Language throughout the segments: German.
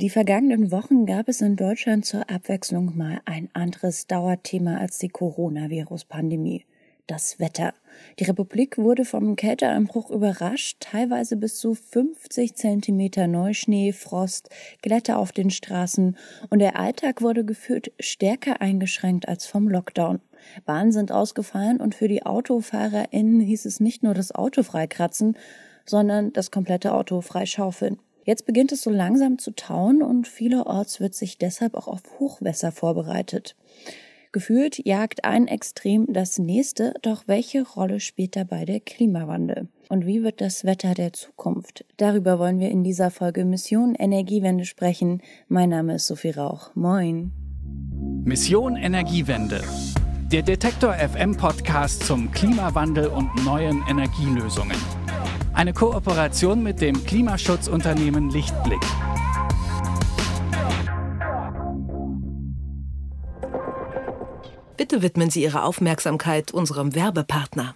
Die vergangenen Wochen gab es in Deutschland zur Abwechslung mal ein anderes Dauerthema als die Coronavirus-Pandemie. Das Wetter. Die Republik wurde vom Kälteeinbruch überrascht, teilweise bis zu 50 Zentimeter Neuschnee, Frost, Glätte auf den Straßen und der Alltag wurde gefühlt stärker eingeschränkt als vom Lockdown. Bahnen sind ausgefallen und für die AutofahrerInnen hieß es nicht nur das Auto freikratzen, sondern das komplette Auto freischaufeln. Jetzt beginnt es so langsam zu tauen und vielerorts wird sich deshalb auch auf Hochwässer vorbereitet. Gefühlt jagt ein Extrem das nächste, doch welche Rolle spielt dabei der Klimawandel? Und wie wird das Wetter der Zukunft? Darüber wollen wir in dieser Folge Mission Energiewende sprechen. Mein Name ist Sophie Rauch. Moin. Mission Energiewende. Der Detektor FM Podcast zum Klimawandel und neuen Energielösungen. Eine Kooperation mit dem Klimaschutzunternehmen Lichtblick. Bitte widmen Sie Ihre Aufmerksamkeit unserem Werbepartner.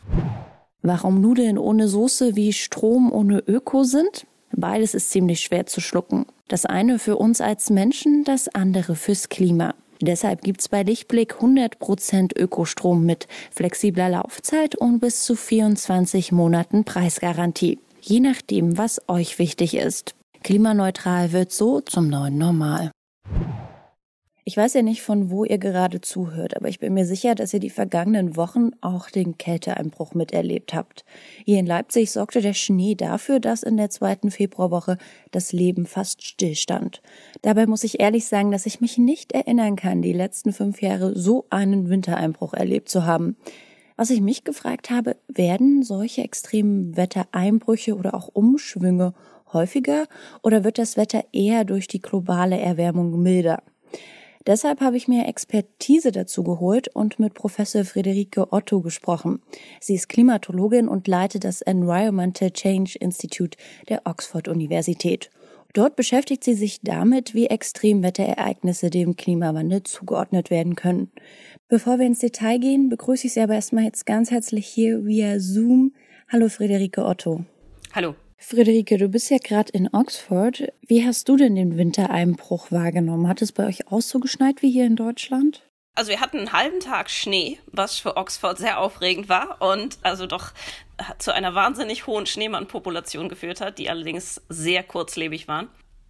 Warum Nudeln ohne Soße wie Strom ohne Öko sind? Beides ist ziemlich schwer zu schlucken. Das eine für uns als Menschen, das andere fürs Klima. Deshalb gibt's bei Lichtblick 100% Ökostrom mit flexibler Laufzeit und bis zu 24 Monaten Preisgarantie. Je nachdem, was euch wichtig ist. Klimaneutral wird so zum neuen Normal. Ich weiß ja nicht, von wo ihr gerade zuhört, aber ich bin mir sicher, dass ihr die vergangenen Wochen auch den Kälteeinbruch miterlebt habt. Hier in Leipzig sorgte der Schnee dafür, dass in der zweiten Februarwoche das Leben fast stillstand. Dabei muss ich ehrlich sagen, dass ich mich nicht erinnern kann, die letzten fünf Jahre so einen Wintereinbruch erlebt zu haben. Was ich mich gefragt habe, werden solche extremen Wettereinbrüche oder auch Umschwünge häufiger oder wird das Wetter eher durch die globale Erwärmung milder? Deshalb habe ich mir Expertise dazu geholt und mit Professor Friederike Otto gesprochen. Sie ist Klimatologin und leitet das Environmental Change Institute der Oxford Universität. Dort beschäftigt sie sich damit, wie Extremwetterereignisse dem Klimawandel zugeordnet werden können. Bevor wir ins Detail gehen, begrüße ich Sie aber erstmal jetzt ganz herzlich hier via Zoom. Hallo Friederike Otto. Hallo. Friederike, du bist ja gerade in Oxford. Wie hast du denn den Wintereinbruch wahrgenommen? Hat es bei euch auch so geschneit wie hier in Deutschland? Also wir hatten einen halben Tag Schnee, was für Oxford sehr aufregend war und also doch zu einer wahnsinnig hohen Schneemannpopulation geführt hat, die allerdings sehr kurzlebig waren.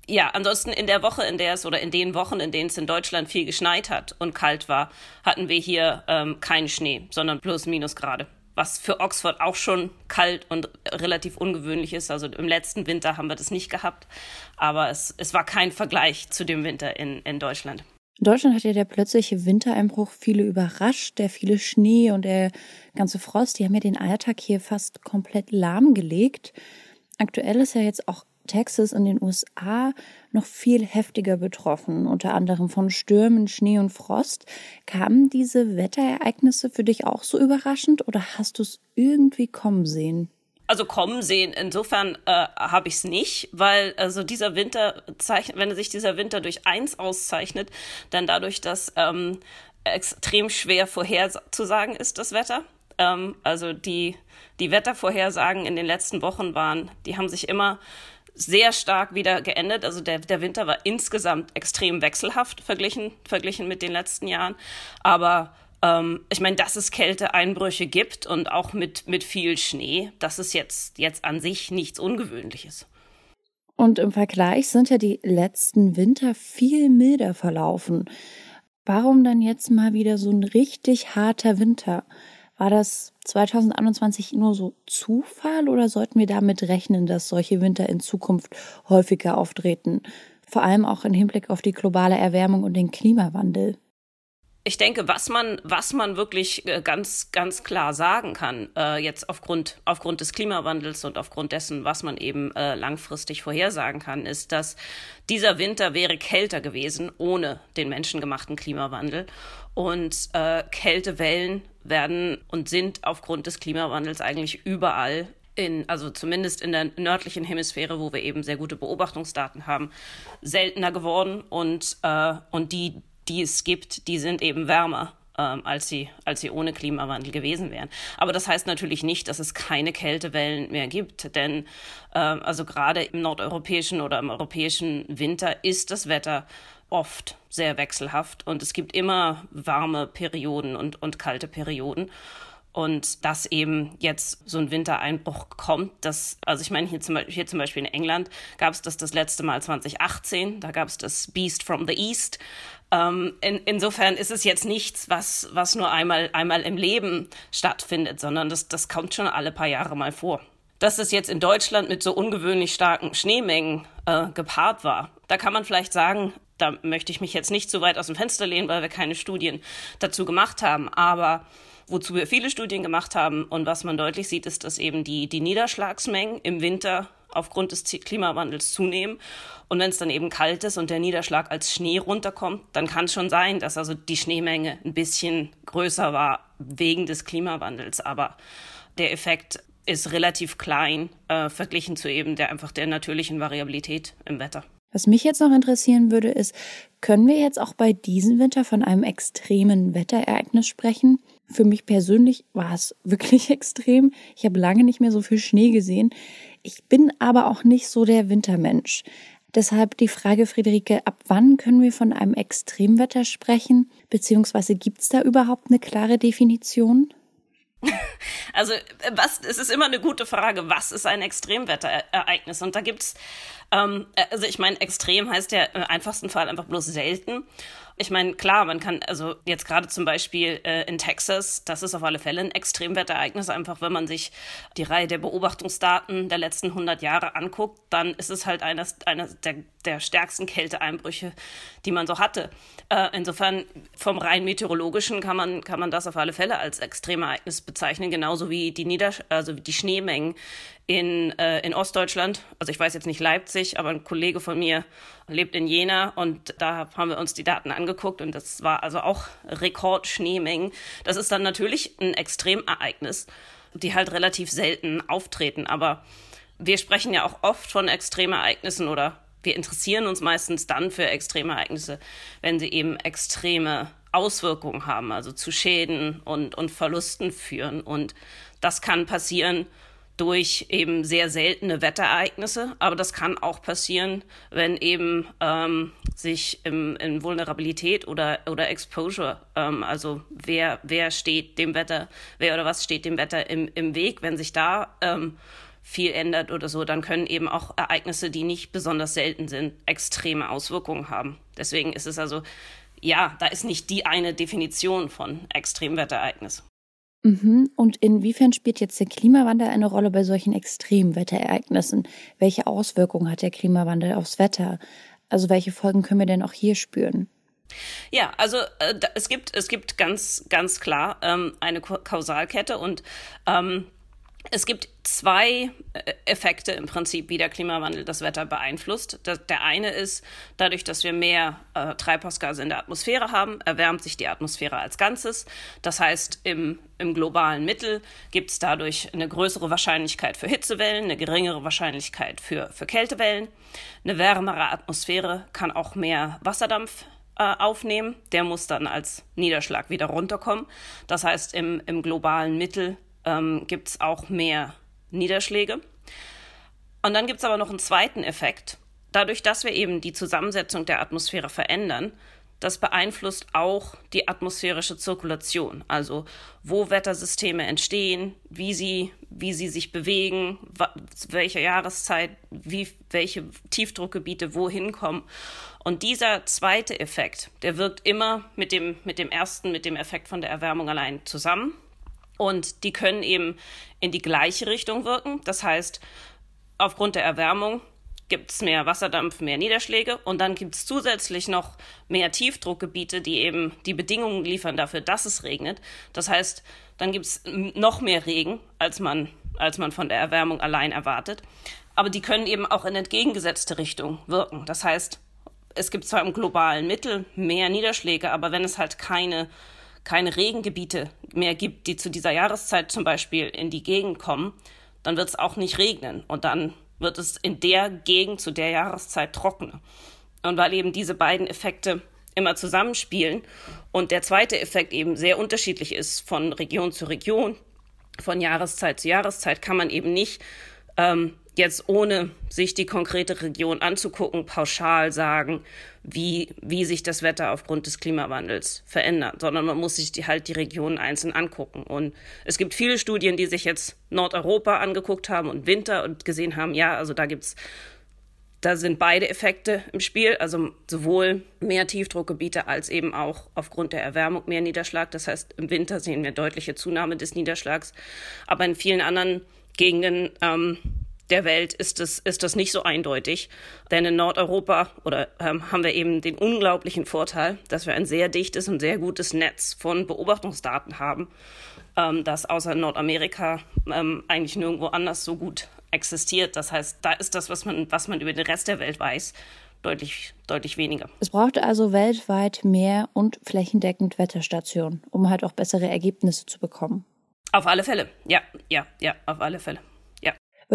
Ja, ansonsten in der Woche, in der es oder in den Wochen, in denen es in Deutschland viel geschneit hat und kalt war, hatten wir hier ähm, keinen Schnee, sondern plus Minusgrade was für Oxford auch schon kalt und relativ ungewöhnlich ist. Also im letzten Winter haben wir das nicht gehabt, aber es, es war kein Vergleich zu dem Winter in, in Deutschland. In Deutschland hat ja der plötzliche Wintereinbruch viele überrascht, der viele Schnee und der ganze Frost, die haben ja den Alltag hier fast komplett lahmgelegt. Aktuell ist ja jetzt auch Texas in den USA noch viel heftiger betroffen, unter anderem von Stürmen, Schnee und Frost. Kamen diese Wetterereignisse für dich auch so überraschend oder hast du es irgendwie kommen sehen? Also kommen sehen, insofern äh, habe ich es nicht, weil also dieser Winter zeichnet, wenn sich dieser Winter durch eins auszeichnet, dann dadurch, dass ähm, extrem schwer vorherzusagen ist, das Wetter. Ähm, also die, die Wettervorhersagen in den letzten Wochen waren, die haben sich immer sehr stark wieder geendet. Also der, der Winter war insgesamt extrem wechselhaft verglichen, verglichen mit den letzten Jahren. Aber ähm, ich meine, dass es Kälteeinbrüche gibt und auch mit, mit viel Schnee, das ist jetzt, jetzt an sich nichts Ungewöhnliches. Und im Vergleich sind ja die letzten Winter viel milder verlaufen. Warum dann jetzt mal wieder so ein richtig harter Winter? War das 2021 nur so Zufall oder sollten wir damit rechnen, dass solche Winter in Zukunft häufiger auftreten? Vor allem auch im Hinblick auf die globale Erwärmung und den Klimawandel. Ich denke, was man, was man wirklich äh, ganz, ganz klar sagen kann, äh, jetzt aufgrund, aufgrund des Klimawandels und aufgrund dessen, was man eben äh, langfristig vorhersagen kann, ist, dass dieser Winter wäre kälter gewesen ohne den menschengemachten Klimawandel. Und äh, Kältewellen werden und sind aufgrund des Klimawandels eigentlich überall in, also zumindest in der nördlichen Hemisphäre, wo wir eben sehr gute Beobachtungsdaten haben, seltener geworden und, äh, und die, die es gibt, die sind eben wärmer ähm, als, sie, als sie ohne Klimawandel gewesen wären. Aber das heißt natürlich nicht, dass es keine Kältewellen mehr gibt, denn äh, also gerade im nordeuropäischen oder im europäischen Winter ist das Wetter oft sehr wechselhaft und es gibt immer warme Perioden und, und kalte Perioden. Und dass eben jetzt so ein Wintereinbruch kommt, das, also ich meine, hier zum, hier zum Beispiel in England gab es das das letzte Mal 2018, da gab es das Beast from the East. Ähm, in, insofern ist es jetzt nichts, was, was nur einmal, einmal im Leben stattfindet, sondern das, das kommt schon alle paar Jahre mal vor. Dass es jetzt in Deutschland mit so ungewöhnlich starken Schneemengen äh, gepaart war, da kann man vielleicht sagen, da möchte ich mich jetzt nicht zu weit aus dem Fenster lehnen, weil wir keine Studien dazu gemacht haben. Aber wozu wir viele Studien gemacht haben und was man deutlich sieht, ist, dass eben die, die Niederschlagsmengen im Winter aufgrund des Klimawandels zunehmen. Und wenn es dann eben kalt ist und der Niederschlag als Schnee runterkommt, dann kann es schon sein, dass also die Schneemenge ein bisschen größer war wegen des Klimawandels. Aber der Effekt ist relativ klein äh, verglichen zu eben der einfach der natürlichen Variabilität im Wetter. Was mich jetzt noch interessieren würde, ist, können wir jetzt auch bei diesem Winter von einem extremen Wetterereignis sprechen? Für mich persönlich war es wirklich extrem. Ich habe lange nicht mehr so viel Schnee gesehen. Ich bin aber auch nicht so der Wintermensch. Deshalb die Frage, Friederike, ab wann können wir von einem Extremwetter sprechen? Beziehungsweise gibt es da überhaupt eine klare Definition? Also was, es ist immer eine gute Frage, was ist ein Extremwetterereignis? Und da gibt's, ähm, also ich meine, extrem heißt ja im einfachsten Fall einfach bloß selten. Ich meine, klar, man kann, also jetzt gerade zum Beispiel äh, in Texas, das ist auf alle Fälle ein Extremwetterereignis, einfach wenn man sich die Reihe der Beobachtungsdaten der letzten 100 Jahre anguckt, dann ist es halt eines, eines der, der stärksten Kälteeinbrüche, die man so hatte. Äh, insofern vom rein meteorologischen kann man, kann man das auf alle Fälle als Extremereignis bezeichnen, genauso wie die Nieder also die Schneemengen in, äh, in Ostdeutschland. Also ich weiß jetzt nicht Leipzig, aber ein Kollege von mir lebt in Jena und da haben wir uns die Daten angeguckt und das war also auch Rekordschneemengen. Das ist dann natürlich ein Extremereignis, die halt relativ selten auftreten, aber wir sprechen ja auch oft von Extremereignissen oder wir interessieren uns meistens dann für Extremereignisse, wenn sie eben extreme Auswirkungen haben, also zu Schäden und, und Verlusten führen. Und das kann passieren durch eben sehr seltene Wetterereignisse, aber das kann auch passieren, wenn eben ähm, sich im, in Vulnerabilität oder, oder Exposure, ähm, also wer, wer steht dem Wetter, wer oder was steht dem Wetter im, im Weg, wenn sich da ähm, viel ändert oder so, dann können eben auch Ereignisse, die nicht besonders selten sind, extreme Auswirkungen haben. Deswegen ist es also, ja, da ist nicht die eine Definition von Extremwetterereignis. Mhm. Und inwiefern spielt jetzt der Klimawandel eine Rolle bei solchen Extremwetterereignissen? Welche Auswirkungen hat der Klimawandel aufs Wetter? Also welche Folgen können wir denn auch hier spüren? Ja, also äh, es gibt es gibt ganz ganz klar ähm, eine Kausalkette und ähm, es gibt zwei äh, Effekte im Prinzip, wie der Klimawandel das Wetter beeinflusst. Der eine ist, dadurch, dass wir mehr äh, Treibhausgase in der Atmosphäre haben, erwärmt sich die Atmosphäre als Ganzes. Das heißt, im, im globalen Mittel gibt es dadurch eine größere Wahrscheinlichkeit für Hitzewellen, eine geringere Wahrscheinlichkeit für, für Kältewellen. Eine wärmere Atmosphäre kann auch mehr Wasserdampf äh, aufnehmen. Der muss dann als Niederschlag wieder runterkommen. Das heißt, im, im globalen Mittel ähm, gibt es auch mehr Niederschläge. Und dann gibt es aber noch einen zweiten Effekt. Dadurch, dass wir eben die Zusammensetzung der Atmosphäre verändern, das beeinflusst auch die atmosphärische Zirkulation, also wo Wettersysteme entstehen, wie sie, wie sie sich bewegen, welche Jahreszeit, wie, welche Tiefdruckgebiete wohin kommen. Und dieser zweite Effekt, der wirkt immer mit dem, mit dem ersten, mit dem Effekt von der Erwärmung allein zusammen. Und die können eben in die gleiche Richtung wirken. Das heißt, aufgrund der Erwärmung gibt es mehr Wasserdampf, mehr Niederschläge und dann gibt es zusätzlich noch mehr Tiefdruckgebiete, die eben die Bedingungen liefern dafür, dass es regnet. Das heißt, dann gibt es noch mehr Regen, als man, als man von der Erwärmung allein erwartet. Aber die können eben auch in entgegengesetzte Richtung wirken. Das heißt, es gibt zwar im globalen Mittel mehr Niederschläge, aber wenn es halt keine keine Regengebiete mehr gibt, die zu dieser Jahreszeit zum Beispiel in die Gegend kommen, dann wird es auch nicht regnen und dann wird es in der Gegend zu der Jahreszeit trockener. Und weil eben diese beiden Effekte immer zusammenspielen und der zweite Effekt eben sehr unterschiedlich ist von Region zu Region, von Jahreszeit zu Jahreszeit, kann man eben nicht ähm, jetzt ohne sich die konkrete Region anzugucken, pauschal sagen, wie, wie sich das Wetter aufgrund des Klimawandels verändert, sondern man muss sich die, halt die Regionen einzeln angucken. Und es gibt viele Studien, die sich jetzt Nordeuropa angeguckt haben und Winter und gesehen haben, ja, also da gibt's da sind beide Effekte im Spiel, also sowohl mehr Tiefdruckgebiete als eben auch aufgrund der Erwärmung mehr Niederschlag. Das heißt, im Winter sehen wir deutliche Zunahme des Niederschlags. Aber in vielen anderen Gegenden ähm, der Welt ist es, ist das nicht so eindeutig. Denn in Nordeuropa oder ähm, haben wir eben den unglaublichen Vorteil, dass wir ein sehr dichtes und sehr gutes Netz von Beobachtungsdaten haben, ähm, das außer Nordamerika ähm, eigentlich nirgendwo anders so gut existiert. Das heißt, da ist das, was man, was man über den Rest der Welt weiß, deutlich, deutlich weniger. Es braucht also weltweit mehr und flächendeckend Wetterstationen, um halt auch bessere Ergebnisse zu bekommen. Auf alle Fälle, ja, ja, ja, auf alle Fälle.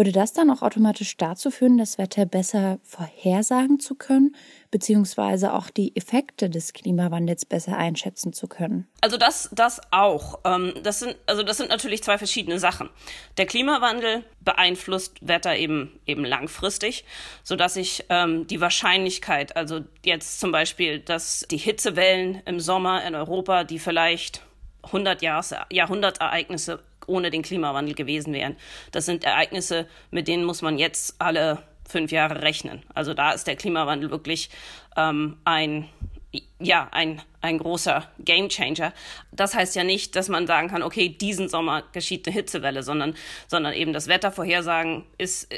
Würde das dann auch automatisch dazu führen, das Wetter besser vorhersagen zu können, beziehungsweise auch die Effekte des Klimawandels besser einschätzen zu können? Also das, das auch. Ähm, das sind, also das sind natürlich zwei verschiedene Sachen. Der Klimawandel beeinflusst Wetter eben, eben langfristig, sodass ich ähm, die Wahrscheinlichkeit, also jetzt zum Beispiel, dass die Hitzewellen im Sommer in Europa, die vielleicht 100 Jahres, Jahrhundertereignisse ohne den Klimawandel gewesen wären. Das sind Ereignisse, mit denen muss man jetzt alle fünf Jahre rechnen. Also da ist der Klimawandel wirklich ähm, ein ja, ein, ein großer Gamechanger. Das heißt ja nicht, dass man sagen kann, okay, diesen Sommer geschieht eine Hitzewelle, sondern, sondern eben das Wettervorhersagen ist,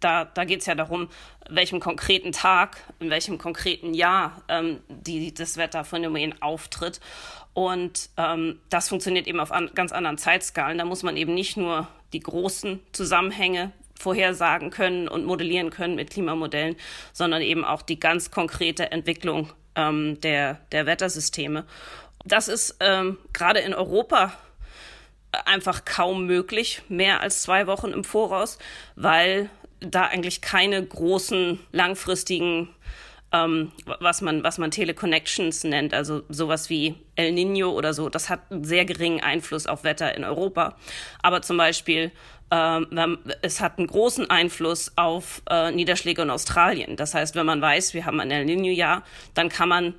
da, da geht es ja darum, welchem konkreten Tag, in welchem konkreten Jahr ähm, die, das Wetterphänomen auftritt. Und ähm, das funktioniert eben auf an, ganz anderen Zeitskalen. Da muss man eben nicht nur die großen Zusammenhänge vorhersagen können und modellieren können mit Klimamodellen, sondern eben auch die ganz konkrete Entwicklung ähm, der, der Wettersysteme. Das ist ähm, gerade in Europa einfach kaum möglich, mehr als zwei Wochen im Voraus, weil da eigentlich keine großen langfristigen ähm, was man, was man Teleconnections nennt, also sowas wie El Nino oder so, das hat einen sehr geringen Einfluss auf Wetter in Europa. Aber zum Beispiel, ähm, es hat einen großen Einfluss auf äh, Niederschläge in Australien. Das heißt, wenn man weiß, wir haben ein El Nino-Jahr, dann kann man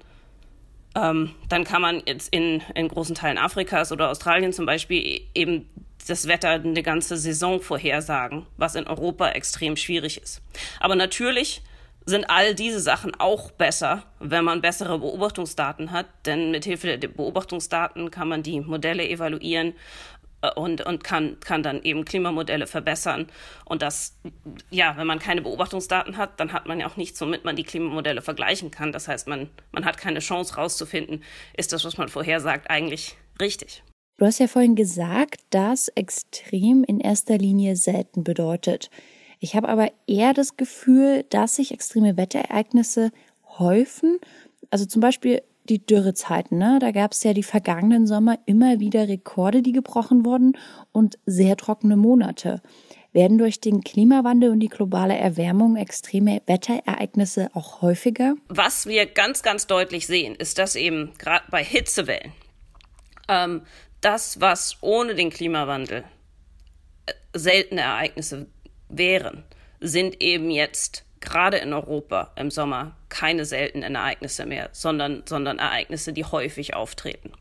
ähm, dann kann man jetzt in, in großen Teilen Afrikas oder Australien zum Beispiel eben das Wetter eine ganze Saison vorhersagen, was in Europa extrem schwierig ist. Aber natürlich sind all diese Sachen auch besser, wenn man bessere Beobachtungsdaten hat. Denn mit Hilfe der Beobachtungsdaten kann man die Modelle evaluieren äh, und, und kann, kann dann eben Klimamodelle verbessern. Und das, ja, wenn man keine Beobachtungsdaten hat, dann hat man ja auch nichts, womit man die Klimamodelle vergleichen kann. Das heißt, man, man hat keine Chance rauszufinden, ist das, was man vorhersagt, eigentlich richtig. Du hast ja vorhin gesagt, dass extrem in erster Linie selten bedeutet. Ich habe aber eher das Gefühl, dass sich extreme Wetterereignisse häufen. Also zum Beispiel die Dürrezeiten. Ne? Da gab es ja die vergangenen Sommer immer wieder Rekorde, die gebrochen wurden und sehr trockene Monate. Werden durch den Klimawandel und die globale Erwärmung extreme Wetterereignisse auch häufiger? Was wir ganz, ganz deutlich sehen, ist, dass eben gerade bei Hitzewellen ähm, das, was ohne den Klimawandel äh, seltene Ereignisse wären, sind eben jetzt gerade in Europa im Sommer keine seltenen Ereignisse mehr, sondern, sondern Ereignisse, die häufig auftreten.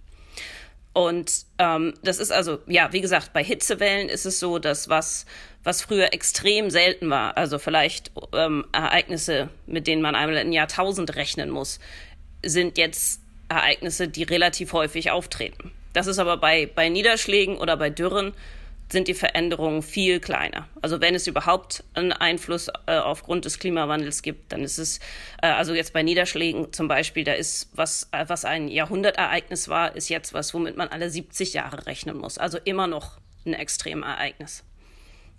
Und ähm, das ist also, ja, wie gesagt, bei Hitzewellen ist es so, dass was, was früher extrem selten war, also vielleicht ähm, Ereignisse, mit denen man einmal ein Jahrtausend rechnen muss, sind jetzt Ereignisse, die relativ häufig auftreten. Das ist aber bei, bei Niederschlägen oder bei Dürren sind die Veränderungen viel kleiner. Also wenn es überhaupt einen Einfluss äh, aufgrund des Klimawandels gibt, dann ist es, äh, also jetzt bei Niederschlägen zum Beispiel, da ist was, äh, was ein Jahrhundertereignis war, ist jetzt was, womit man alle 70 Jahre rechnen muss. Also immer noch ein Extremereignis.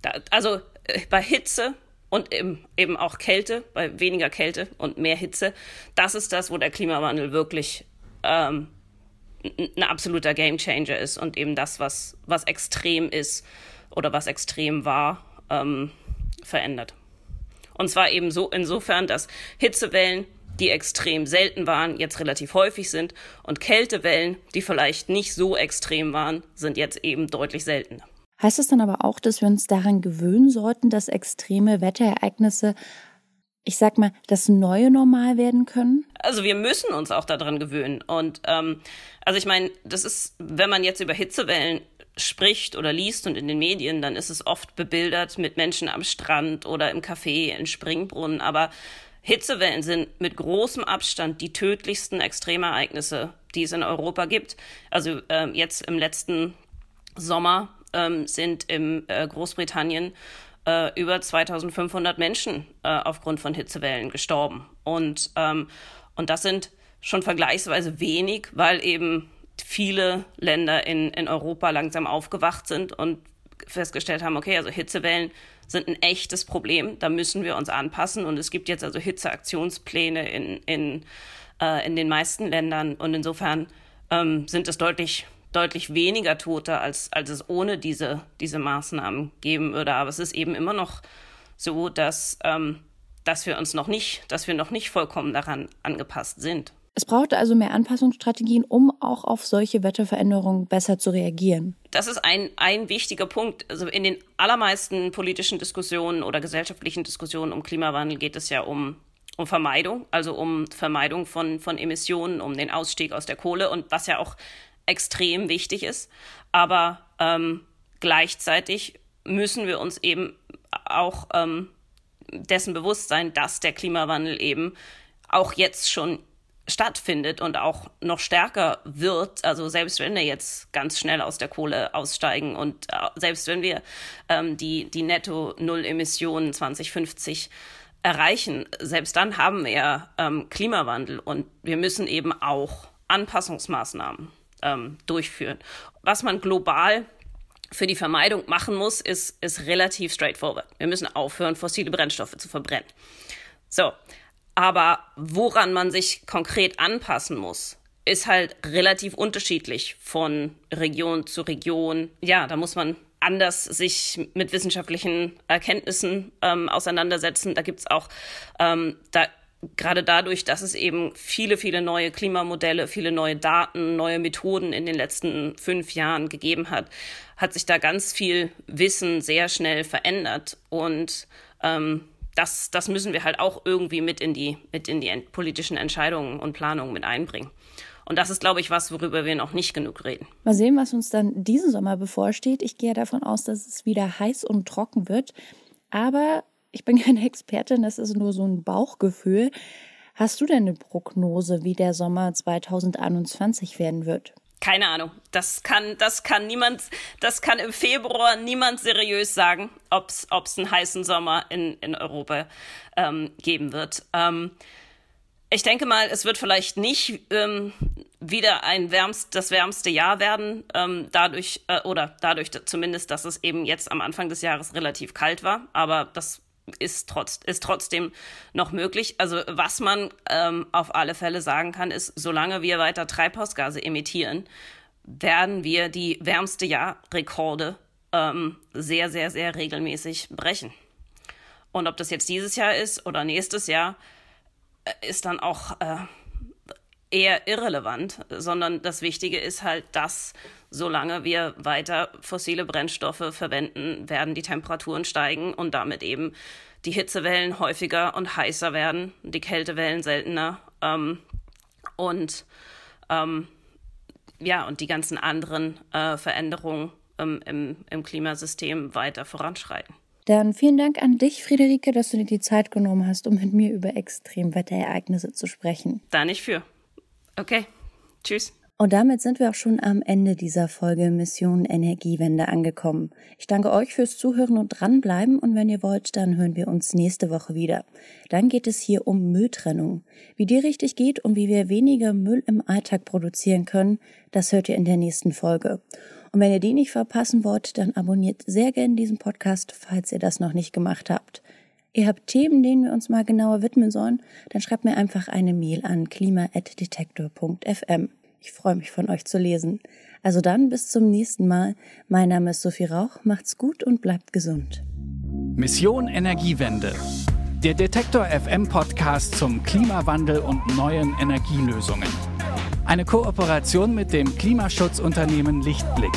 Da, also äh, bei Hitze und eben, eben auch Kälte, bei weniger Kälte und mehr Hitze, das ist das, wo der Klimawandel wirklich ähm, ein absoluter Gamechanger ist und eben das, was, was extrem ist oder was extrem war, ähm, verändert. Und zwar eben so insofern, dass Hitzewellen die extrem selten waren, jetzt relativ häufig sind und Kältewellen, die vielleicht nicht so extrem waren, sind jetzt eben deutlich seltener. Heißt es dann aber auch, dass wir uns daran gewöhnen sollten, dass extreme Wetterereignisse ich sag mal, das neue Normal werden können? Also wir müssen uns auch daran gewöhnen. Und ähm, also ich meine, das ist, wenn man jetzt über Hitzewellen spricht oder liest und in den Medien, dann ist es oft bebildert mit Menschen am Strand oder im Café, in Springbrunnen. Aber Hitzewellen sind mit großem Abstand die tödlichsten Extremereignisse, die es in Europa gibt. Also ähm, jetzt im letzten Sommer ähm, sind in äh, Großbritannien äh, über 2500 Menschen äh, aufgrund von Hitzewellen gestorben. Und, ähm, und das sind schon vergleichsweise wenig, weil eben viele Länder in, in Europa langsam aufgewacht sind und festgestellt haben, okay, also Hitzewellen sind ein echtes Problem, da müssen wir uns anpassen. Und es gibt jetzt also Hitzeaktionspläne in, in, äh, in den meisten Ländern. Und insofern ähm, sind es deutlich, deutlich weniger Tote, als, als es ohne diese, diese Maßnahmen geben würde. Aber es ist eben immer noch so, dass, ähm, dass wir uns noch nicht, dass wir noch nicht vollkommen daran angepasst sind. Es braucht also mehr Anpassungsstrategien, um auch auf solche Wetterveränderungen besser zu reagieren. Das ist ein, ein wichtiger Punkt. Also in den allermeisten politischen Diskussionen oder gesellschaftlichen Diskussionen um Klimawandel geht es ja um, um Vermeidung, also um Vermeidung von, von Emissionen, um den Ausstieg aus der Kohle und was ja auch extrem wichtig ist. Aber ähm, gleichzeitig müssen wir uns eben auch ähm, dessen bewusst sein, dass der Klimawandel eben auch jetzt schon stattfindet und auch noch stärker wird, also selbst wenn wir jetzt ganz schnell aus der Kohle aussteigen und äh, selbst wenn wir ähm, die, die Netto-Null-Emissionen 2050 erreichen, selbst dann haben wir ähm, Klimawandel und wir müssen eben auch Anpassungsmaßnahmen ähm, durchführen. Was man global für die Vermeidung machen muss, ist, ist relativ straightforward. Wir müssen aufhören, fossile Brennstoffe zu verbrennen. So, aber woran man sich konkret anpassen muss, ist halt relativ unterschiedlich von Region zu Region. Ja, da muss man anders sich mit wissenschaftlichen Erkenntnissen ähm, auseinandersetzen. Da gibt's auch ähm, da gerade dadurch, dass es eben viele, viele neue Klimamodelle, viele neue Daten, neue Methoden in den letzten fünf Jahren gegeben hat, hat sich da ganz viel Wissen sehr schnell verändert. Und ähm, das, das müssen wir halt auch irgendwie mit in die, mit in die politischen Entscheidungen und Planungen mit einbringen. Und das ist, glaube ich, was, worüber wir noch nicht genug reden. Mal sehen, was uns dann diesen Sommer bevorsteht. Ich gehe davon aus, dass es wieder heiß und trocken wird. Aber ich bin keine Expertin, das ist nur so ein Bauchgefühl. Hast du denn eine Prognose, wie der Sommer 2021 werden wird? keine Ahnung. Das kann, das kann niemand, das kann im Februar niemand seriös sagen, ob es einen heißen Sommer in, in Europa ähm, geben wird. Ähm, ich denke mal, es wird vielleicht nicht ähm, wieder ein wärmst, das wärmste Jahr werden, ähm, dadurch äh, oder dadurch zumindest, dass es eben jetzt am Anfang des Jahres relativ kalt war. Aber das ist, trotz, ist trotzdem noch möglich. Also was man ähm, auf alle Fälle sagen kann, ist, solange wir weiter Treibhausgase emittieren, werden wir die wärmste Jahrrekorde ähm, sehr, sehr, sehr regelmäßig brechen. Und ob das jetzt dieses Jahr ist oder nächstes Jahr, äh, ist dann auch äh, eher irrelevant, sondern das Wichtige ist halt, dass solange wir weiter fossile Brennstoffe verwenden, werden die Temperaturen steigen und damit eben die Hitzewellen häufiger und heißer werden, die Kältewellen seltener ähm, und ähm, ja, und die ganzen anderen äh, Veränderungen ähm, im, im Klimasystem weiter voranschreiten. Dann vielen Dank an dich, Friederike, dass du dir die Zeit genommen hast, um mit mir über Extremwetterereignisse zu sprechen. Da nicht für. Okay. Tschüss. Und damit sind wir auch schon am Ende dieser Folge Mission Energiewende angekommen. Ich danke euch fürs Zuhören und dranbleiben und wenn ihr wollt, dann hören wir uns nächste Woche wieder. Dann geht es hier um Mülltrennung. Wie die richtig geht und wie wir weniger Müll im Alltag produzieren können, das hört ihr in der nächsten Folge. Und wenn ihr die nicht verpassen wollt, dann abonniert sehr gerne diesen Podcast, falls ihr das noch nicht gemacht habt. Ihr habt Themen, denen wir uns mal genauer widmen sollen, dann schreibt mir einfach eine Mail an klima.detektor.fm. Ich freue mich von euch zu lesen. Also dann bis zum nächsten Mal. Mein Name ist Sophie Rauch. Macht's gut und bleibt gesund. Mission Energiewende. Der Detektor FM Podcast zum Klimawandel und neuen Energielösungen. Eine Kooperation mit dem Klimaschutzunternehmen Lichtblick.